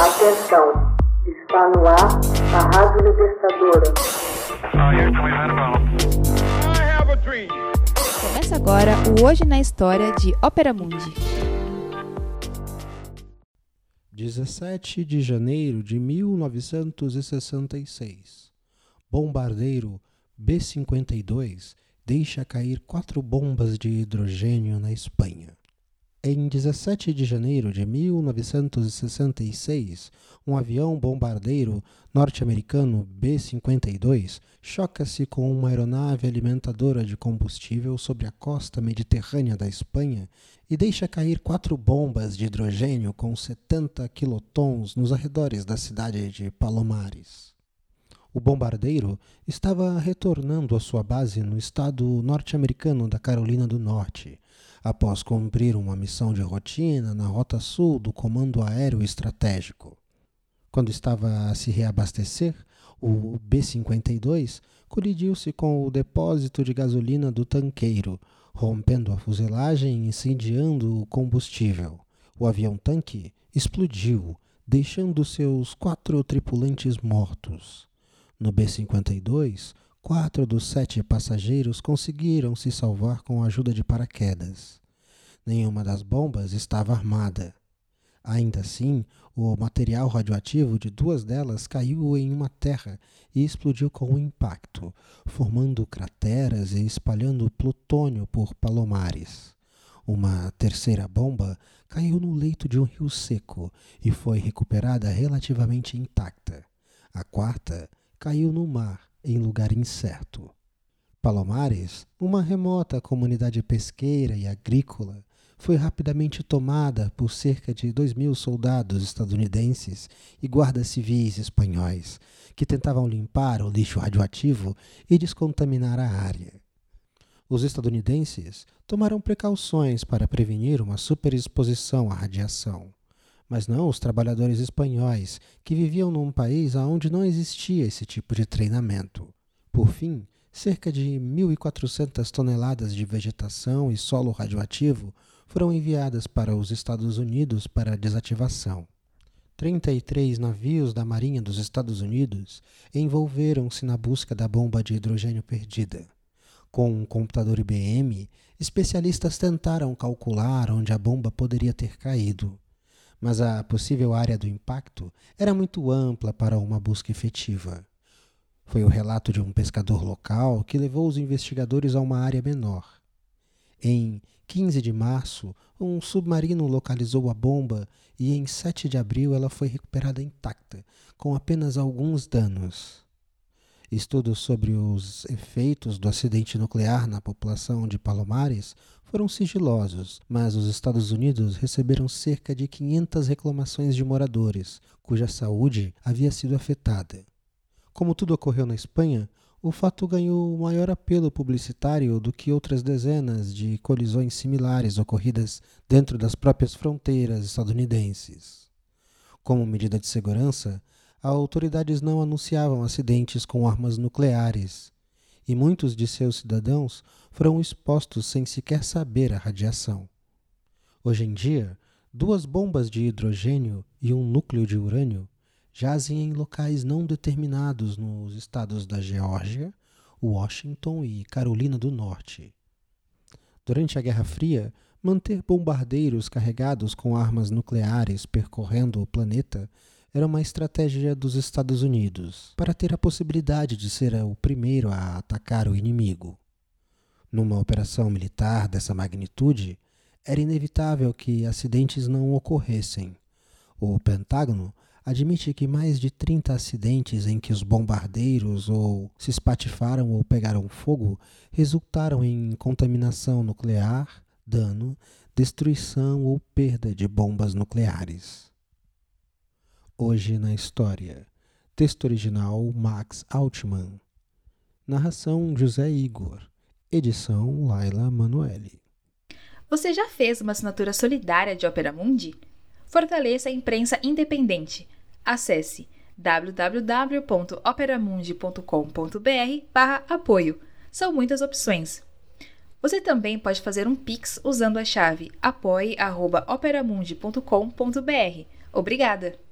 Atenção, está no ar a Rádio Libertadora. Começa agora o Hoje na História de Ópera Mundi. 17 de janeiro de 1966. Bombardeiro B-52 deixa cair quatro bombas de hidrogênio na Espanha. Em 17 de janeiro de 1966, um avião bombardeiro norte-americano B-52 choca-se com uma aeronave alimentadora de combustível sobre a costa mediterrânea da Espanha e deixa cair quatro bombas de hidrogênio com 70 quilotons nos arredores da cidade de Palomares. O bombardeiro estava retornando à sua base no estado norte-americano da Carolina do Norte após cumprir uma missão de rotina na rota sul do Comando Aéreo Estratégico. Quando estava a se reabastecer, o B-52 colidiu-se com o depósito de gasolina do tanqueiro, rompendo a fuselagem e incendiando o combustível. O avião-tanque explodiu, deixando seus quatro tripulantes mortos. No B-52, Quatro dos sete passageiros conseguiram se salvar com a ajuda de paraquedas. Nenhuma das bombas estava armada. Ainda assim, o material radioativo de duas delas caiu em uma terra e explodiu com o impacto, formando crateras e espalhando plutônio por palomares. Uma terceira bomba caiu no leito de um rio seco e foi recuperada relativamente intacta. A quarta caiu no mar em lugar incerto. Palomares, uma remota comunidade pesqueira e agrícola, foi rapidamente tomada por cerca de dois mil soldados estadunidenses e guardas civis espanhóis, que tentavam limpar o lixo radioativo e descontaminar a área. Os estadunidenses tomaram precauções para prevenir uma superexposição à radiação mas não os trabalhadores espanhóis que viviam num país onde não existia esse tipo de treinamento. Por fim, cerca de 1.400 toneladas de vegetação e solo radioativo foram enviadas para os Estados Unidos para desativação. 33 navios da Marinha dos Estados Unidos envolveram-se na busca da bomba de hidrogênio perdida. Com um computador IBM, especialistas tentaram calcular onde a bomba poderia ter caído mas a possível área do impacto era muito ampla para uma busca efetiva. Foi o relato de um pescador local que levou os investigadores a uma área menor. Em 15 de março, um submarino localizou a bomba e em 7 de abril ela foi recuperada intacta, com apenas alguns danos. Estudos sobre os efeitos do acidente nuclear na população de Palomares foram sigilosos, mas os Estados Unidos receberam cerca de 500 reclamações de moradores, cuja saúde havia sido afetada. Como tudo ocorreu na Espanha, o fato ganhou maior apelo publicitário do que outras dezenas de colisões similares ocorridas dentro das próprias fronteiras estadunidenses. Como medida de segurança, autoridades não anunciavam acidentes com armas nucleares, e muitos de seus cidadãos foram expostos sem sequer saber a radiação. Hoje em dia, duas bombas de hidrogênio e um núcleo de urânio jazem em locais não determinados nos estados da Geórgia, Washington e Carolina do Norte. Durante a Guerra Fria, manter bombardeiros carregados com armas nucleares percorrendo o planeta era uma estratégia dos Estados Unidos para ter a possibilidade de ser o primeiro a atacar o inimigo. Numa operação militar dessa magnitude, era inevitável que acidentes não ocorressem. O Pentágono admite que mais de 30 acidentes em que os bombardeiros ou se espatifaram ou pegaram fogo resultaram em contaminação nuclear, dano, destruição ou perda de bombas nucleares. Hoje na História. Texto original Max Altman. Narração José Igor. Edição Laila Manoeli. Você já fez uma assinatura solidária de Opera Mundi? Fortaleça a imprensa independente. Acesse www.operamundi.com.br/apoio. São muitas opções. Você também pode fazer um Pix usando a chave apoie.operamundi.com.br. Obrigada!